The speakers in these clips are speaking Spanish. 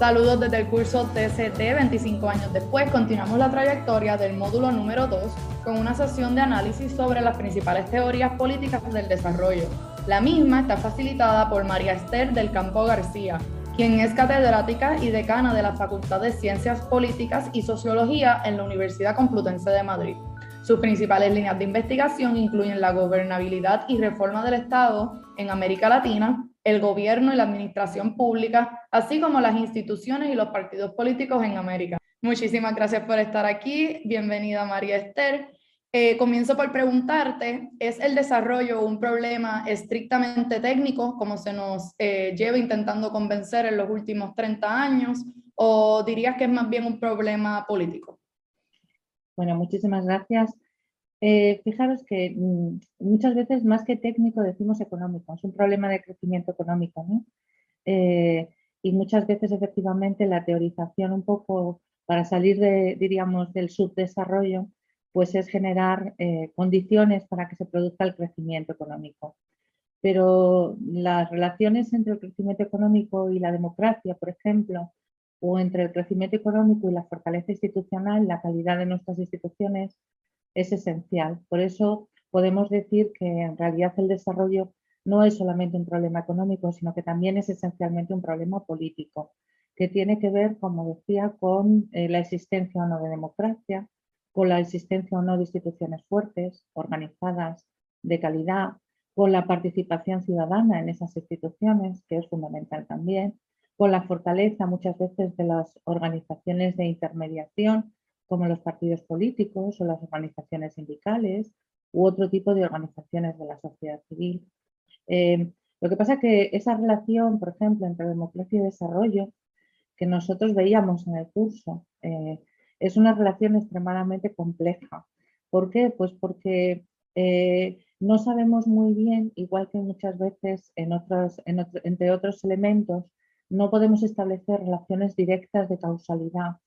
Saludos desde el curso TCT 25 años después. Continuamos la trayectoria del módulo número 2 con una sesión de análisis sobre las principales teorías políticas del desarrollo. La misma está facilitada por María Esther del Campo García, quien es catedrática y decana de la Facultad de Ciencias Políticas y Sociología en la Universidad Complutense de Madrid. Sus principales líneas de investigación incluyen la gobernabilidad y reforma del Estado en América Latina, el gobierno y la administración pública, así como las instituciones y los partidos políticos en América. Muchísimas gracias por estar aquí. Bienvenida María Esther. Eh, comienzo por preguntarte, ¿es el desarrollo un problema estrictamente técnico, como se nos eh, lleva intentando convencer en los últimos 30 años, o dirías que es más bien un problema político? Bueno, muchísimas gracias. Eh, fijaros que mm, muchas veces más que técnico decimos económico, es un problema de crecimiento económico, ¿no? Eh, y muchas veces efectivamente la teorización un poco para salir de, diríamos, del subdesarrollo, pues es generar eh, condiciones para que se produzca el crecimiento económico. Pero las relaciones entre el crecimiento económico y la democracia, por ejemplo, o entre el crecimiento económico y la fortaleza institucional, la calidad de nuestras instituciones, es esencial. Por eso podemos decir que en realidad el desarrollo no es solamente un problema económico, sino que también es esencialmente un problema político, que tiene que ver, como decía, con eh, la existencia o no de democracia, con la existencia o no de instituciones fuertes, organizadas, de calidad, con la participación ciudadana en esas instituciones, que es fundamental también, con la fortaleza muchas veces de las organizaciones de intermediación como los partidos políticos o las organizaciones sindicales u otro tipo de organizaciones de la sociedad civil. Eh, lo que pasa es que esa relación, por ejemplo, entre democracia y desarrollo, que nosotros veíamos en el curso, eh, es una relación extremadamente compleja. ¿Por qué? Pues porque eh, no sabemos muy bien, igual que muchas veces entre otros elementos, no podemos establecer relaciones directas de causalidad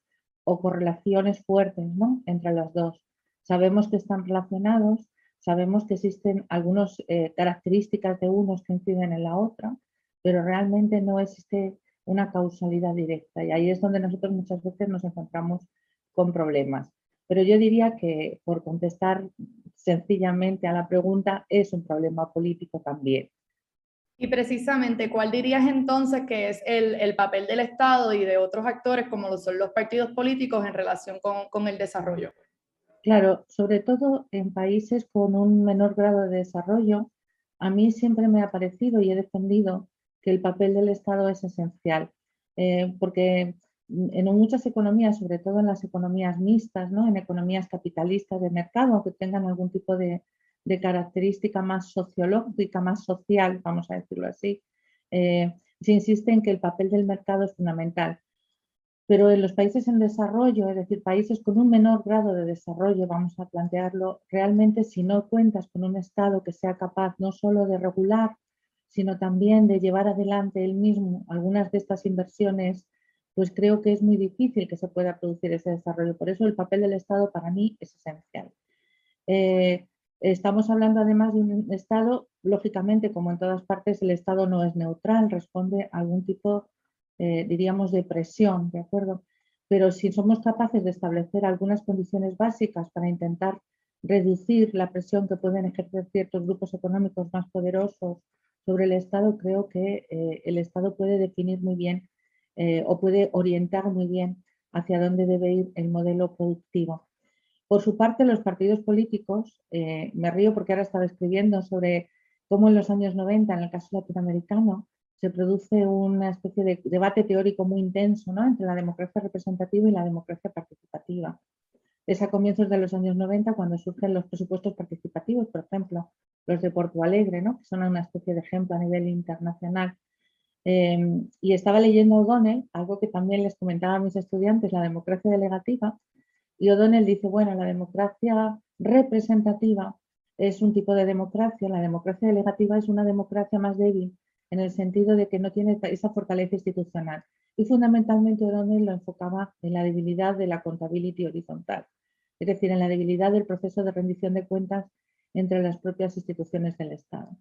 o correlaciones fuertes ¿no? entre los dos. Sabemos que están relacionados, sabemos que existen algunas eh, características de unos que inciden en la otra, pero realmente no existe una causalidad directa y ahí es donde nosotros muchas veces nos encontramos con problemas. Pero yo diría que por contestar sencillamente a la pregunta es un problema político también. Y precisamente, ¿cuál dirías entonces que es el, papel del Estado y de otros actores como los partidos políticos en relación con, el desarrollo? Claro, sobre todo en países con un menor grado de desarrollo, a mí siempre me ha parecido y he defendido que el papel del Estado es esencial, eh, porque en muchas economías, sobre todo en las economías mixtas, ¿no? en economías capitalistas de mercado, que tengan algún tipo de, de característica más sociológica, más social, vamos a decirlo así, eh, se insiste en que el papel del mercado es fundamental. Pero en los países en desarrollo, es decir, países con un menor grado de desarrollo, vamos a plantearlo, realmente si no cuentas con un Estado que sea capaz no solo de regular, sino también de llevar adelante él mismo algunas de estas inversiones, pues creo que es muy difícil que se pueda producir ese desarrollo. Por eso el papel del Estado para mí es esencial. Eh, Estamos hablando además de un Estado, lógicamente, como en todas partes, el Estado no es neutral, responde a algún tipo, eh, diríamos, de presión, ¿de acuerdo? Pero si somos capaces de establecer algunas condiciones básicas para intentar reducir la presión que pueden ejercer ciertos grupos económicos más poderosos sobre el Estado, creo que eh, el Estado puede definir muy bien eh, o puede orientar muy bien hacia dónde debe ir el modelo productivo. Por su parte, los partidos políticos, eh, me río porque ahora estaba escribiendo sobre cómo en los años 90, en el caso latinoamericano, se produce una especie de debate teórico muy intenso entre la democracia representativa y la democracia participativa. Es a comienzos de los años 90 cuando surgen los presupuestos participativos, por ejemplo, los de Porto Alegre, ¿no? que son una especie de ejemplo a nivel internacional. Eh, y estaba leyendo O'Donnell, algo que también les comentaba a mis estudiantes, la democracia delegativa, y O'Donnell dice, bueno, la democracia representativa es un tipo de democracia, la democracia delegativa es una democracia más débil en el sentido de que no tiene esa fortaleza institucional. Y fundamentalmente O'Donnell lo enfocaba en la debilidad de la contabilidad horizontal, es decir, en la debilidad del proceso de rendición de cuentas entre las propias instituciones del Estado.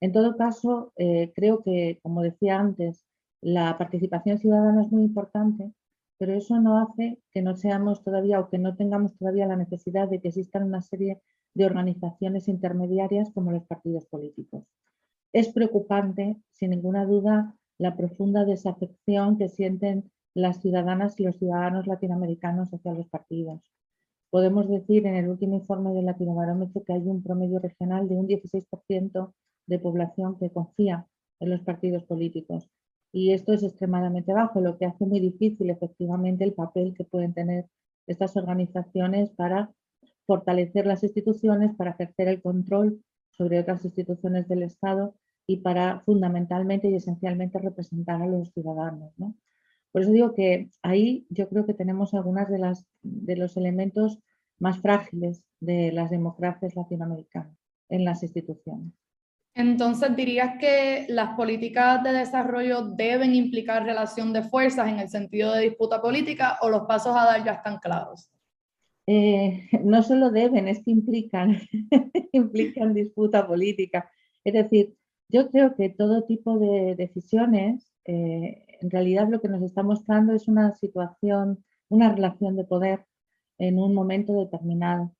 En todo caso, eh, creo que, como decía antes, la participación ciudadana es muy importante, pero eso no hace que no seamos todavía o que no tengamos todavía la necesidad de que existan una serie de organizaciones intermediarias como los partidos políticos. Es preocupante, sin ninguna duda, la profunda desafección que sienten las ciudadanas y los ciudadanos latinoamericanos hacia los partidos. Podemos decir en el último informe del Latinobarómetro que hay un promedio regional de un 16% de población que confía en los partidos políticos. Y esto es extremadamente bajo, lo que hace muy difícil efectivamente el papel que pueden tener estas organizaciones para fortalecer las instituciones, para ejercer el control sobre otras instituciones del Estado y para fundamentalmente y esencialmente representar a los ciudadanos. Por eso digo que ahí yo creo que tenemos algunos de, las, de los elementos más frágiles de las democracias latinoamericanas en las instituciones. Entonces, ¿dirías que las políticas de desarrollo deben implicar relación de fuerzas en el sentido de disputa política o los pasos a dar ya están claros? Eh, no solo deben, es que implican, implican disputa política. Es decir, yo creo que todo tipo de decisiones, eh, en realidad lo que nos está mostrando es una situación, una relación de poder en un momento determinado.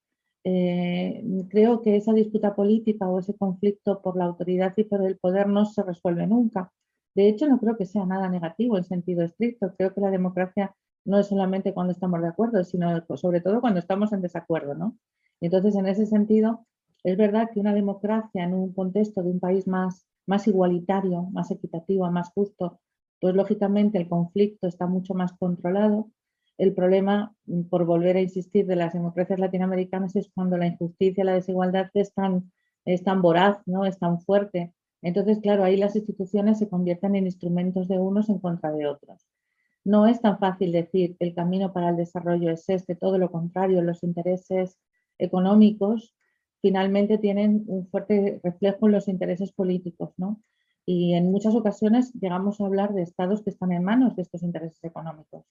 Eh, creo que esa disputa política o ese conflicto por la autoridad y por el poder no se resuelve nunca. De hecho, no creo que sea nada negativo en sentido estricto. Creo que la democracia no es solamente cuando estamos de acuerdo, sino sobre todo cuando estamos en desacuerdo. ¿no? entonces, en ese sentido, es verdad que una democracia en un contexto de un país más, más igualitario, más equitativo, más justo, pues lógicamente el conflicto está mucho más controlado el problema, mm, por volver a insistir, de las democracias latinoamericanas es cuando la injusticia, la desigualdad es tan, es tan voraz, ¿no? es tan fuerte. Entonces, claro, ahí las instituciones se convierten en instrumentos de unos en contra de otros. No es tan fácil decir el camino para el desarrollo es este, todo lo contrario, los intereses económicos finalmente tienen un fuerte reflejo en los intereses políticos, ¿no? Y en muchas ocasiones llegamos a hablar de estados que están en manos de estos intereses económicos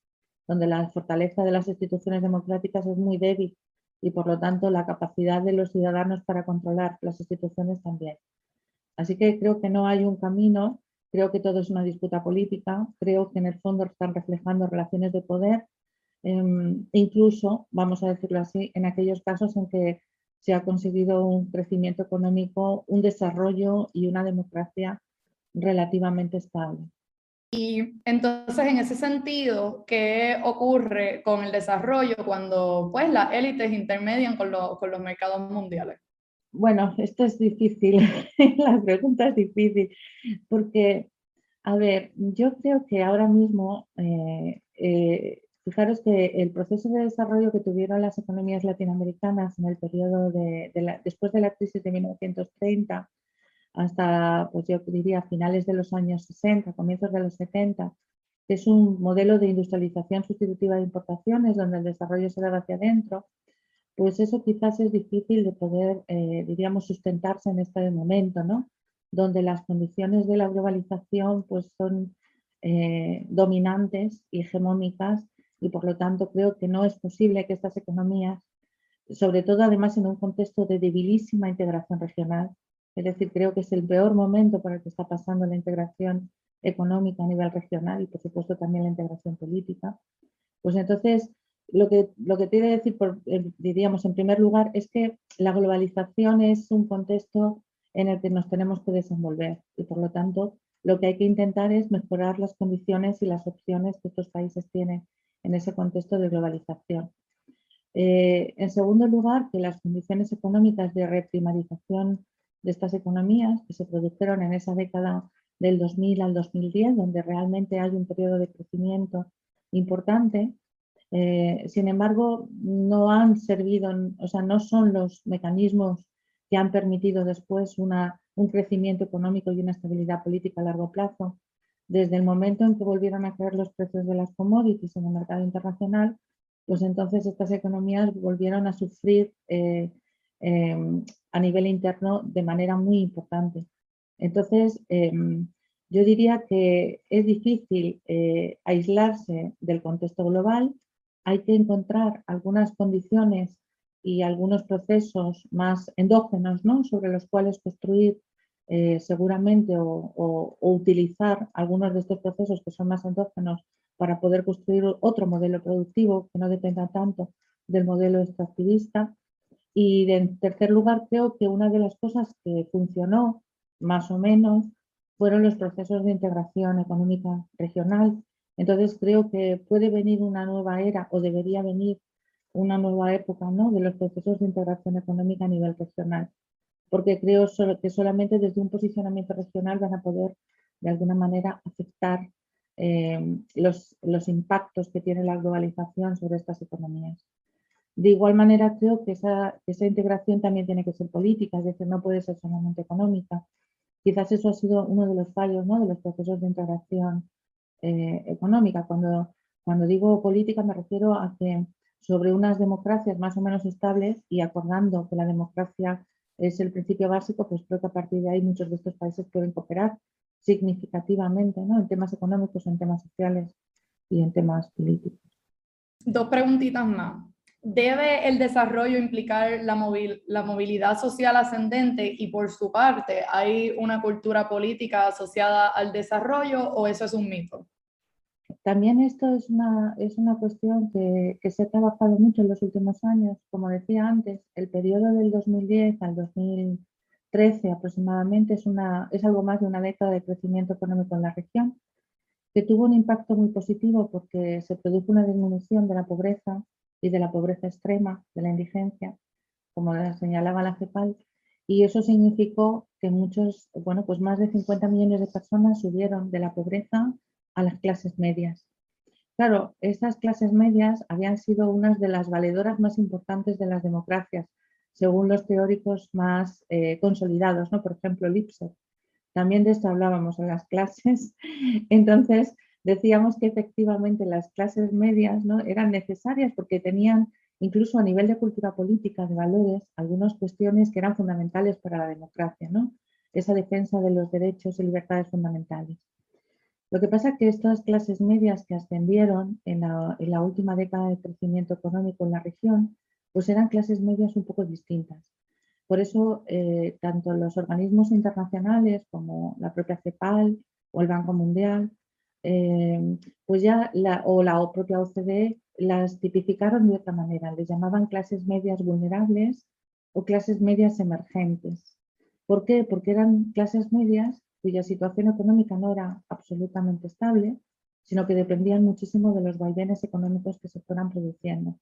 donde la fortaleza de las instituciones democráticas es muy débil y por lo tanto la capacidad de los ciudadanos para controlar las instituciones también. Así que creo que no hay un camino, creo que todo es una disputa política, creo que en el fondo están reflejando relaciones de poder, em, incluso, vamos a decirlo así, en aquellos casos en que se ha conseguido un crecimiento económico, un desarrollo y una democracia relativamente estable. Y entonces, en ese sentido, ¿qué ocurre con el desarrollo cuando pues, las élites intermedian con, con los mercados mundiales? Bueno, esto es difícil, la pregunta es difícil, porque, a ver, yo creo que ahora mismo, eh, eh, fijaros que el proceso de desarrollo que tuvieron las economías latinoamericanas en el periodo de, después de la crisis de 1930, hasta, pues yo diría, finales de los años 60, comienzos de los 70, que es un modelo de industrialización sustitutiva de importaciones donde el desarrollo se da hacia adentro, pues eso quizás es difícil de poder, eh, diríamos, sustentarse en este momento, ¿no? Donde las condiciones de la globalización pues son eh, dominantes y hegemónicas y por lo tanto creo que no es posible que estas economías, sobre todo además en un contexto de debilísima integración regional, es decir, creo que es el peor momento para el que está pasando la integración económica a nivel regional y por supuesto también la integración política. Pues entonces, lo que, lo que quiere decir, por, eh, diríamos en primer lugar, es que la globalización es un contexto en el que nos tenemos que desenvolver y por lo tanto lo que hay que intentar es mejorar las condiciones y las opciones que estos países tienen en ese contexto de globalización. Eh, en segundo lugar, que las condiciones económicas de reprimarización de estas economías que se produjeron en esa década del 2000 al 2010, donde realmente hay un periodo de crecimiento importante. Eh, sin embargo, no han servido, o sea, no son los mecanismos que han permitido después una, un crecimiento económico y una estabilidad política a largo plazo. Desde el momento en que volvieron a caer los precios de las commodities en el mercado internacional, pues entonces estas economías volvieron a sufrir eh, Em, a nivel interno de manera muy importante. Entonces, em, yo diría que es difícil eh, aislarse del contexto global, hay que encontrar algunas condiciones y algunos procesos más endógenos ¿no? sobre los cuales construir eh, seguramente o, utilizar algunos de estos procesos que son más endógenos para poder construir otro modelo productivo que no dependa tanto del modelo extractivista. Y en tercer lugar, creo que una de las cosas que funcionó más o menos fueron los procesos de integración económica regional. Entonces creo que puede venir una nueva era o debería venir una nueva época ¿no? de los procesos de integración económica a nivel regional, porque creo que solamente desde un posicionamiento regional van a poder de alguna manera afectar eh, los, los impactos que tiene la globalización sobre estas economías. De igual manera, creo que esa, integración también tiene que ser política, es decir, no puede ser solamente económica. Quizás eso ha sido uno de los fallos ¿no? de los procesos de integración eh, económica. Cuando, cuando digo política me refiero a que sobre unas democracias más o menos estables y acordando que la democracia es el principio básico, pues creo que a partir de ahí muchos de estos países pueden cooperar significativamente ¿no? en temas económicos, en temas sociales y en temas políticos. Dos preguntitas más. ¿Debe el desarrollo implicar la, la movilidad social ascendente y por su parte hay una cultura política asociada al desarrollo o eso es un mito? También esto es una, es una cuestión que, se ha trabajado mucho en los últimos años. Como decía antes, el periodo del 2010 al 2013 aproximadamente es, una, es algo más de una década de crecimiento económico en la región, que tuvo un impacto muy positivo porque se produjo una disminución de la pobreza y de la pobreza extrema, de la indigencia, como señalaba la CEPAL, y eso significó que muchos, bueno, pues más de 50 millones de personas subieron de la pobreza a las clases medias. Claro, estas clases medias habían sido unas de las valedoras más importantes de las democracias, según los teóricos más eh, consolidados, ¿no? por ejemplo Lipset. También de esto hablábamos en las clases. Entonces, decíamos que efectivamente las clases medias ¿no? eran necesarias porque tenían, incluso a nivel de cultura política, de valores, algunas cuestiones que eran fundamentales para la democracia, ¿no? esa defensa de los derechos y libertades fundamentales. Lo que pasa es que estas clases medias que ascendieron en la, última década de crecimiento económico en la región, pues eran clases medias un poco distintas. Por eso, eh, tanto los organismos internacionales como la propia CEPAL o el Banco Mundial, eh, pues ya la, o la propia OCDE las tipificaron de otra manera, les llamaban clases medias vulnerables o clases medias emergentes. ¿Por qué? Porque eran clases medias cuya situación económica no era absolutamente estable, sino que dependían muchísimo de los vaivenes económicos que se fueran produciendo.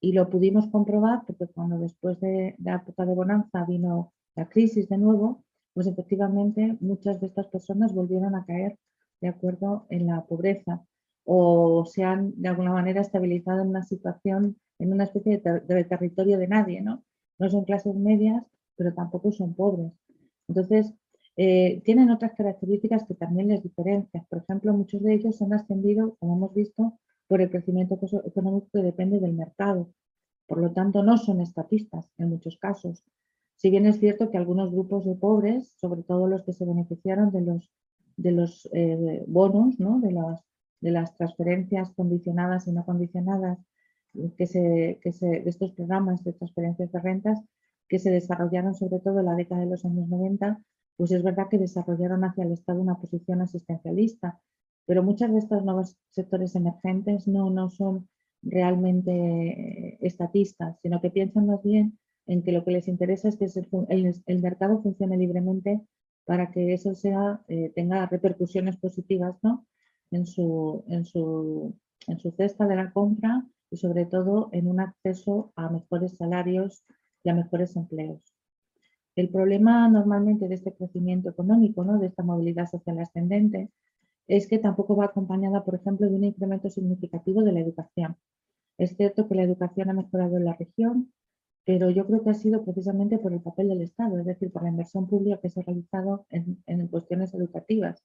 Y lo pudimos comprobar porque cuando después de la época de bonanza vino la crisis de nuevo, pues efectivamente muchas de estas personas volvieron a caer de acuerdo en la pobreza o se han de alguna manera estabilizado en una situación, en una especie de, territorio de nadie, ¿no? No son clases medias, pero tampoco son pobres. Entonces, eh, tienen otras características que también les diferencian. Por ejemplo, muchos de ellos han ascendido, como hemos visto, por el crecimiento económico que depende del mercado. Por lo tanto, no son estatistas en muchos casos. Si bien es cierto que algunos grupos de pobres, sobre todo los que se beneficiaron de los, de los eh, bonos, ¿no? de, las, de las transferencias condicionadas y no condicionadas, que se, que se, de estos programas de transferencias de rentas, que se desarrollaron sobre todo en la década de los años 90, pues es verdad que desarrollaron hacia el Estado una posición asistencialista, pero muchos de estos nuevos sectores emergentes no, no son realmente eh, estatistas, sino que piensan más bien en que lo que les interesa es que el, mercado funcione libremente para que eso eh, tenga repercusiones positivas ¿no? en su cesta de la compra y sobre todo en un acceso a mejores salarios y a mejores empleos. El problema normalmente de este crecimiento económico, ¿no? de esta movilidad social ascendente, es que tampoco va acompañada, por ejemplo, de un incremento significativo de la educación. Es cierto que la educación ha mejorado en la región, pero yo creo que ha sido precisamente por el papel del Estado, es decir, por la inversión pública que se ha realizado en, cuestiones educativas,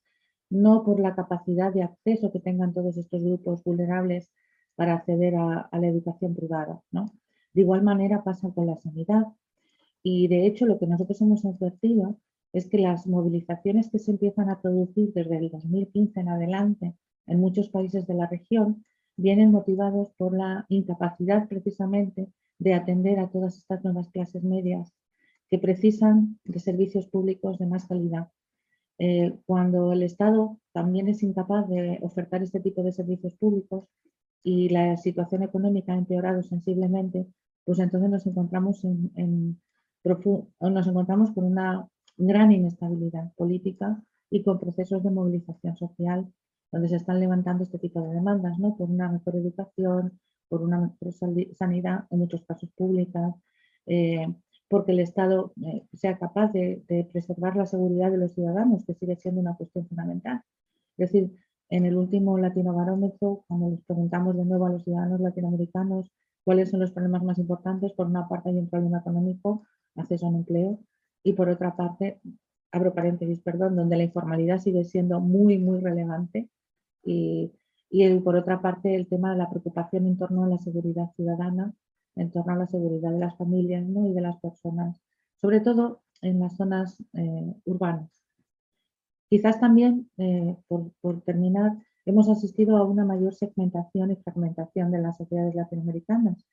no por la capacidad de acceso que tengan todos estos grupos vulnerables para acceder a, a la educación privada. ¿no? De igual manera pasa con la sanidad. Y de hecho lo que nosotros hemos advertido es que las movilizaciones que se empiezan a producir desde el 2015 en adelante en muchos países de la región vienen motivados por la incapacidad precisamente de atender a todas estas nuevas clases medias que precisan de servicios públicos de más calidad. Eh, cuando el Estado también es incapaz de ofertar este tipo de servicios públicos y la situación económica ha empeorado sensiblemente, pues entonces nos encontramos, en, nos encontramos con una gran inestabilidad política y con procesos de movilización social donde se están levantando este tipo de demandas, ¿no? por una mejor educación, por una sanidad, en muchos casos públicas, eh, porque el Estado eh, sea capaz de, preservar la seguridad de los ciudadanos, que sigue siendo una cuestión fundamental. Es decir, en el último Latino Barómetro, cuando les preguntamos de nuevo a los ciudadanos latinoamericanos cuáles son los problemas más importantes, por una parte hay un problema económico, acceso a un empleo, y por otra parte, abro paréntesis, perdón, donde la informalidad sigue siendo muy, muy relevante, y, y por otra parte el tema de la preocupación en torno a la seguridad ciudadana en torno a la seguridad de las familias y de las personas, sobre todo en las zonas eh, urbanas. Quizás también, eh, por, terminar, hemos asistido a una mayor segmentación y fragmentación de las sociedades latinoamericanas.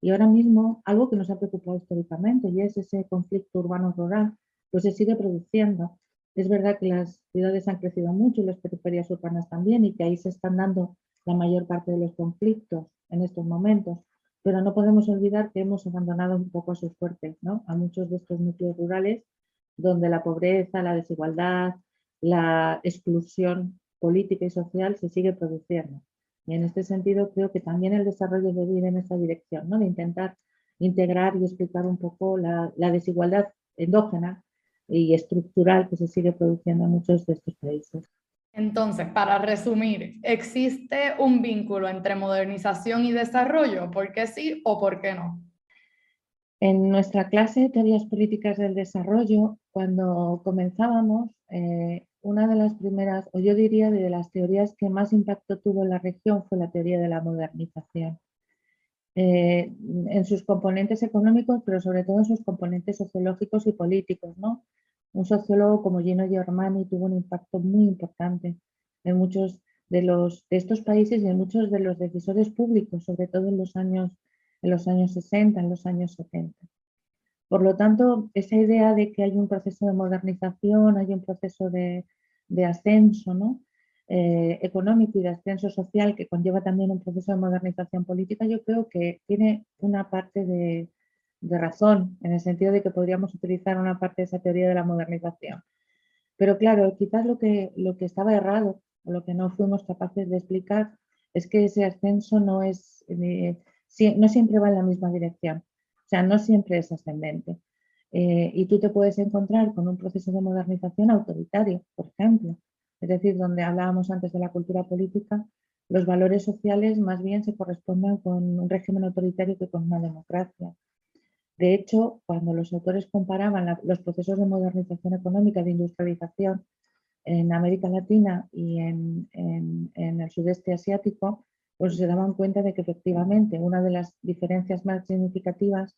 Y ahora mismo, algo que nos ha preocupado históricamente, y es ese conflicto urbano-rural, pues se sigue produciendo. Es verdad que las ciudades han crecido mucho y las periferias urbanas también, y que ahí se están dando la mayor parte de los conflictos en estos momentos pero no podemos olvidar que hemos abandonado un poco a sus fuertes, ¿no? a muchos de estos núcleos rurales donde la pobreza, la desigualdad, la exclusión política y social se sigue produciendo. Y en este sentido creo que también el desarrollo debe ir en esa dirección, ¿no? de intentar integrar y explicar un poco la, la desigualdad endógena y estructural que se sigue produciendo en muchos de estos países. Entonces, para resumir, ¿existe un vínculo entre modernización y desarrollo? ¿Por qué sí o por qué no? En nuestra clase de teorías políticas del desarrollo, cuando comenzábamos, eh, una de las primeras, o yo diría de las teorías que más impacto tuvo en la región fue la teoría de la modernización. Eh, en sus componentes económicos, pero sobre todo en sus componentes sociológicos y políticos, ¿no? Un sociólogo como Gino Germani tuvo un impacto muy importante en muchos de, los, de estos países y en muchos de los decisores públicos, sobre todo en los años, en los años 60, en los años 70. Por lo tanto, esa idea de que hay un proceso de modernización, hay un proceso de, ascenso ¿no? Eh, económico y de ascenso social que conlleva también un proceso de modernización política, yo creo que tiene una parte de, de razón, en el sentido de que podríamos utilizar una parte de esa teoría de la modernización. Pero claro, quizás lo que, lo que estaba errado, o lo que no fuimos capaces de explicar, es que ese ascenso no, es, eh, no siempre va en la misma dirección, o sea, no siempre es ascendente. Eh, y tú te puedes encontrar con un proceso de modernización autoritario, por ejemplo, es decir, donde hablábamos antes de la cultura política, los valores sociales más bien se corresponden con un régimen autoritario que con una democracia. De hecho, cuando los autores comparaban los procesos de modernización económica, de industrialización en América Latina y en, el sudeste asiático, pues se daban cuenta de que efectivamente una de las diferencias más significativas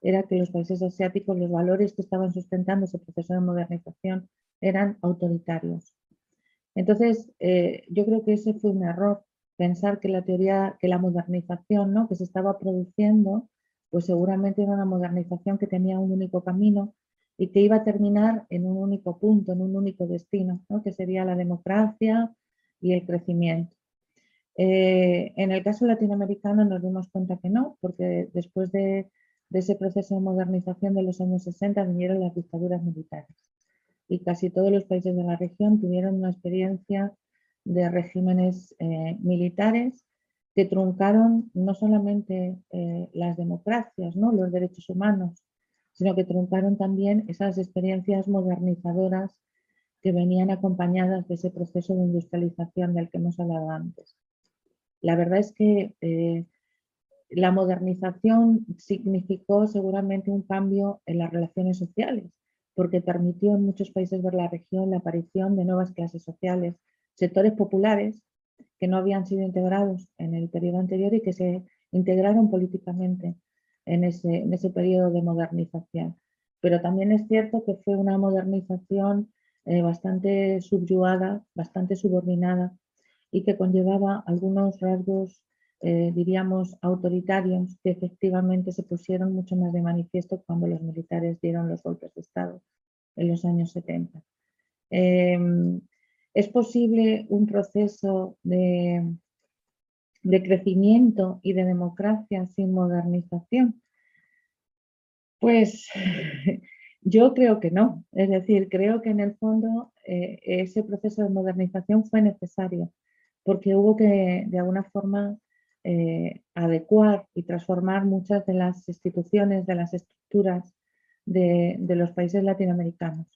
era que los países asiáticos, los valores que estaban sustentando ese proceso de modernización eran autoritarios. Entonces, eh, yo creo que ese fue un error, pensar que la teoría, que la modernización ¿no? que se estaba produciendo pues seguramente era una modernización que tenía un único camino y que iba a terminar en un único punto, en un único destino, que sería la democracia y el crecimiento. Eh, en el caso latinoamericano nos dimos cuenta que no, porque después de, ese proceso de modernización de los años 60 vinieron las dictaduras militares y casi todos los países de la región tuvieron una experiencia de regímenes eh, militares que truncaron no solamente eh, las democracias, ¿no? los derechos humanos, sino que truncaron también esas experiencias modernizadoras que venían acompañadas de ese proceso de industrialización del que hemos hablado antes. La verdad es que eh, la modernización significó seguramente un cambio en las relaciones sociales, porque permitió en muchos países de la región la aparición de nuevas clases sociales, sectores populares que no habían sido integrados en el periodo anterior y que se integraron políticamente en ese, en ese periodo de modernización. Pero también es cierto que fue una modernización eh, bastante subyugada, bastante subordinada y que conllevaba algunos rasgos eh, diríamos, autoritarios que efectivamente se pusieron mucho más de manifiesto cuando los militares dieron los golpes de Estado en los años 70. Em, ¿Es posible un proceso de, crecimiento y de democracia sin modernización? Pues yo creo que no. Es decir, creo que en el fondo eh, ese proceso de modernización fue necesario porque hubo que de alguna forma eh, adecuar y transformar muchas de las instituciones, de las estructuras de, los países latinoamericanos.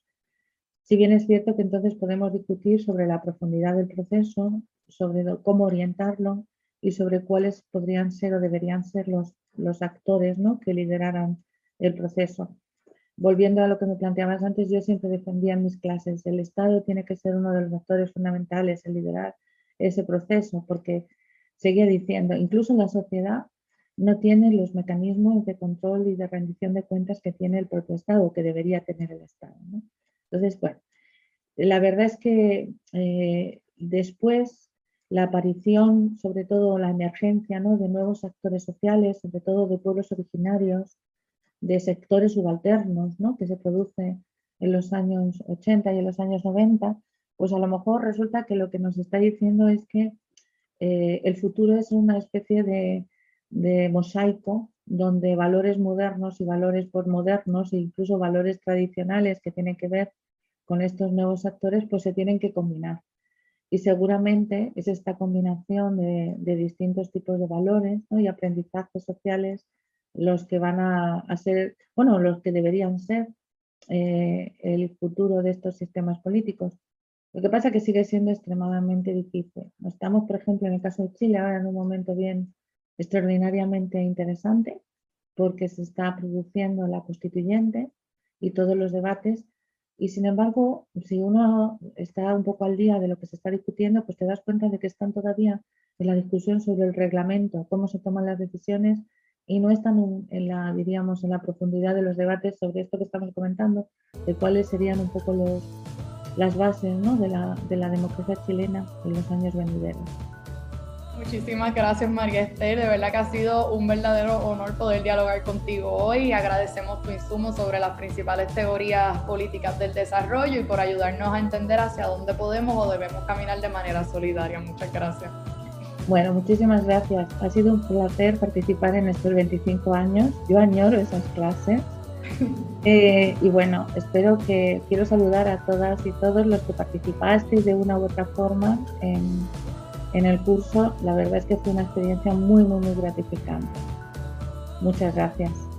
Si bien es cierto que entonces podemos discutir sobre la profundidad del proceso, sobre cómo orientarlo y sobre cuáles podrían ser o deberían ser los, los actores ¿no? que lideraran el proceso. Volviendo a lo que me planteabas antes, yo siempre defendía en mis clases, el Estado tiene que ser uno de los actores fundamentales en liderar ese proceso, porque seguía diciendo, incluso la sociedad no tiene los mecanismos de control y de rendición de cuentas que tiene el propio Estado, que debería tener el Estado. Entonces, bueno, la verdad es que eh, después la aparición, sobre todo la emergencia ¿no? de nuevos actores sociales, sobre todo de pueblos originarios, de sectores subalternos ¿no? que se produce en los años 80 y en los años 90, pues a lo mejor resulta que lo que nos está diciendo es que eh, el futuro es una especie de, mosaico donde valores modernos y valores postmodernos e incluso valores tradicionales que tienen que ver con estos nuevos actores, pues se tienen que combinar. Y seguramente es esta combinación de, distintos tipos de valores y aprendizajes sociales los que van a, ser, bueno, los que deberían ser eh, el futuro de estos sistemas políticos. Lo que pasa es que sigue siendo extremadamente difícil. Estamos, por ejemplo, en el caso de Chile, ahora en un momento bien extraordinariamente interesante, porque se está produciendo la constituyente y todos los debates. Y sin embargo, si uno está un poco al día de lo que se está discutiendo, pues te das cuenta de que están todavía en la discusión sobre el reglamento, cómo se toman las decisiones y no están en, la, diríamos, en la profundidad de los debates sobre esto que estamos comentando, de cuáles serían un poco las bases de, la, de, la, democracia chilena en los años venideros. Muchísimas gracias María Esther, de verdad que ha sido un verdadero honor poder dialogar contigo hoy. Agradecemos tu insumo sobre las principales teorías políticas del desarrollo y por ayudarnos a entender hacia dónde podemos o debemos caminar de manera solidaria. Muchas gracias. Bueno, muchísimas gracias. Ha sido un placer participar en estos 25 años. Yo añoro esas clases eh, y bueno, espero que quiero saludar a todas y todos los que participasteis de una u otra forma en, en el curso. La verdad es que fue una experiencia muy, muy, muy gratificante. Muchas gracias.